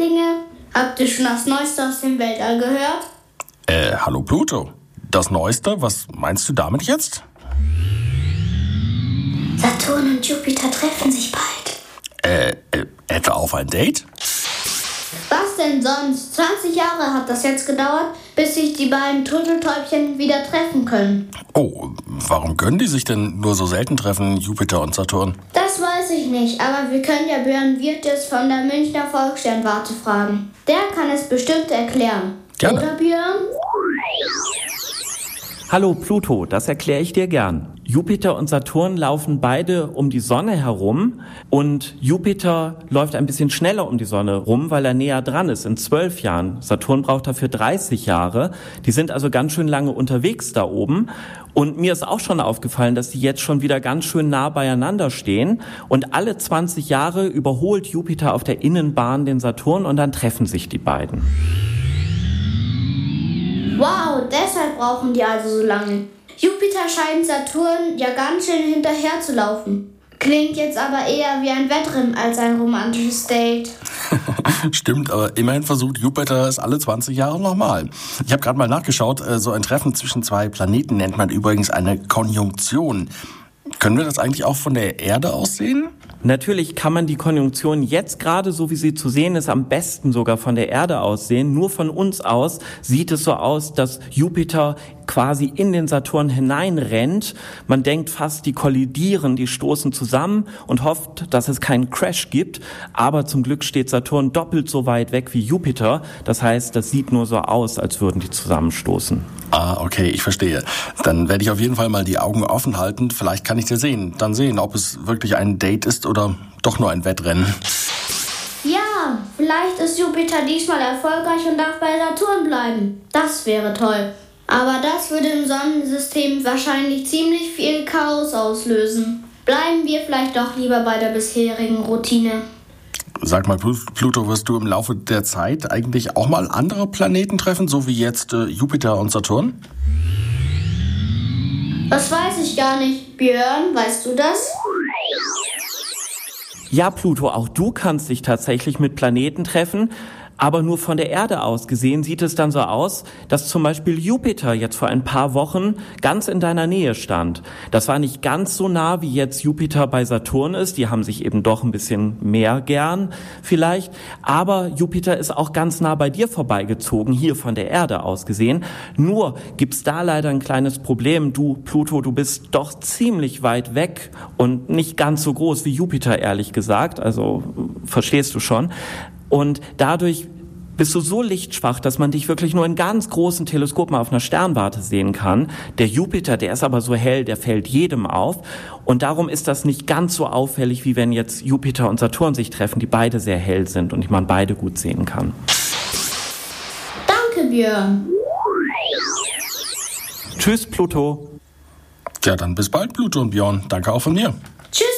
Erdlinge. Habt ihr schon das Neueste aus dem Weltall gehört? Äh, hallo Pluto. Das Neueste, was meinst du damit jetzt? Saturn und Jupiter treffen sich bald. Äh, äh etwa auf ein Date? Was denn sonst? 20 Jahre hat das jetzt gedauert, bis sich die beiden Turteltäubchen wieder treffen können. Oh, warum können die sich denn nur so selten treffen, Jupiter und Saturn? Das weiß ich nicht, aber wir können ja Björn Wirtes von der Münchner Volkssternwarte fragen. Der kann es bestimmt erklären. Gerne. Oder Björn? Hallo Pluto, das erkläre ich dir gern. Jupiter und Saturn laufen beide um die Sonne herum und Jupiter läuft ein bisschen schneller um die Sonne rum, weil er näher dran ist, in zwölf Jahren. Saturn braucht dafür 30 Jahre. Die sind also ganz schön lange unterwegs da oben. Und mir ist auch schon aufgefallen, dass die jetzt schon wieder ganz schön nah beieinander stehen. Und alle 20 Jahre überholt Jupiter auf der Innenbahn den Saturn und dann treffen sich die beiden. Wow, deshalb brauchen die also so lange. Jupiter scheint Saturn ja ganz schön hinterher zu laufen. Klingt jetzt aber eher wie ein Wettrennen als ein romantisches Date. Stimmt, aber immerhin versucht Jupiter es alle 20 Jahre nochmal. Ich habe gerade mal nachgeschaut, äh, so ein Treffen zwischen zwei Planeten nennt man übrigens eine Konjunktion. Können wir das eigentlich auch von der Erde aus sehen? Natürlich kann man die Konjunktion jetzt gerade, so wie sie zu sehen ist, am besten sogar von der Erde aus sehen. Nur von uns aus sieht es so aus, dass Jupiter quasi in den Saturn hineinrennt. Man denkt fast, die kollidieren, die stoßen zusammen und hofft, dass es keinen Crash gibt. Aber zum Glück steht Saturn doppelt so weit weg wie Jupiter. Das heißt, das sieht nur so aus, als würden die zusammenstoßen. Ah, okay, ich verstehe. Dann werde ich auf jeden Fall mal die Augen offen halten. Vielleicht kann ich dir sehen, dann sehen, ob es wirklich ein Date ist oder doch nur ein Wettrennen. Ja, vielleicht ist Jupiter diesmal erfolgreich und darf bei Saturn bleiben. Das wäre toll. Aber das würde im Sonnensystem wahrscheinlich ziemlich viel Chaos auslösen. Bleiben wir vielleicht doch lieber bei der bisherigen Routine. Sag mal, Pluto, wirst du im Laufe der Zeit eigentlich auch mal andere Planeten treffen, so wie jetzt äh, Jupiter und Saturn? Das weiß ich gar nicht. Björn, weißt du das? Ja, Pluto, auch du kannst dich tatsächlich mit Planeten treffen. Aber nur von der Erde aus gesehen sieht es dann so aus, dass zum Beispiel Jupiter jetzt vor ein paar Wochen ganz in deiner Nähe stand. Das war nicht ganz so nah, wie jetzt Jupiter bei Saturn ist. Die haben sich eben doch ein bisschen mehr gern vielleicht. Aber Jupiter ist auch ganz nah bei dir vorbeigezogen, hier von der Erde aus gesehen. Nur gibt's da leider ein kleines Problem. Du, Pluto, du bist doch ziemlich weit weg und nicht ganz so groß wie Jupiter, ehrlich gesagt. Also verstehst du schon. Und dadurch bist du so lichtschwach, dass man dich wirklich nur in ganz großen Teleskopen auf einer Sternwarte sehen kann. Der Jupiter, der ist aber so hell, der fällt jedem auf. Und darum ist das nicht ganz so auffällig, wie wenn jetzt Jupiter und Saturn sich treffen, die beide sehr hell sind und man beide gut sehen kann. Danke, Björn. Tschüss, Pluto. Ja, dann bis bald, Pluto und Björn. Danke auch von mir. Tschüss.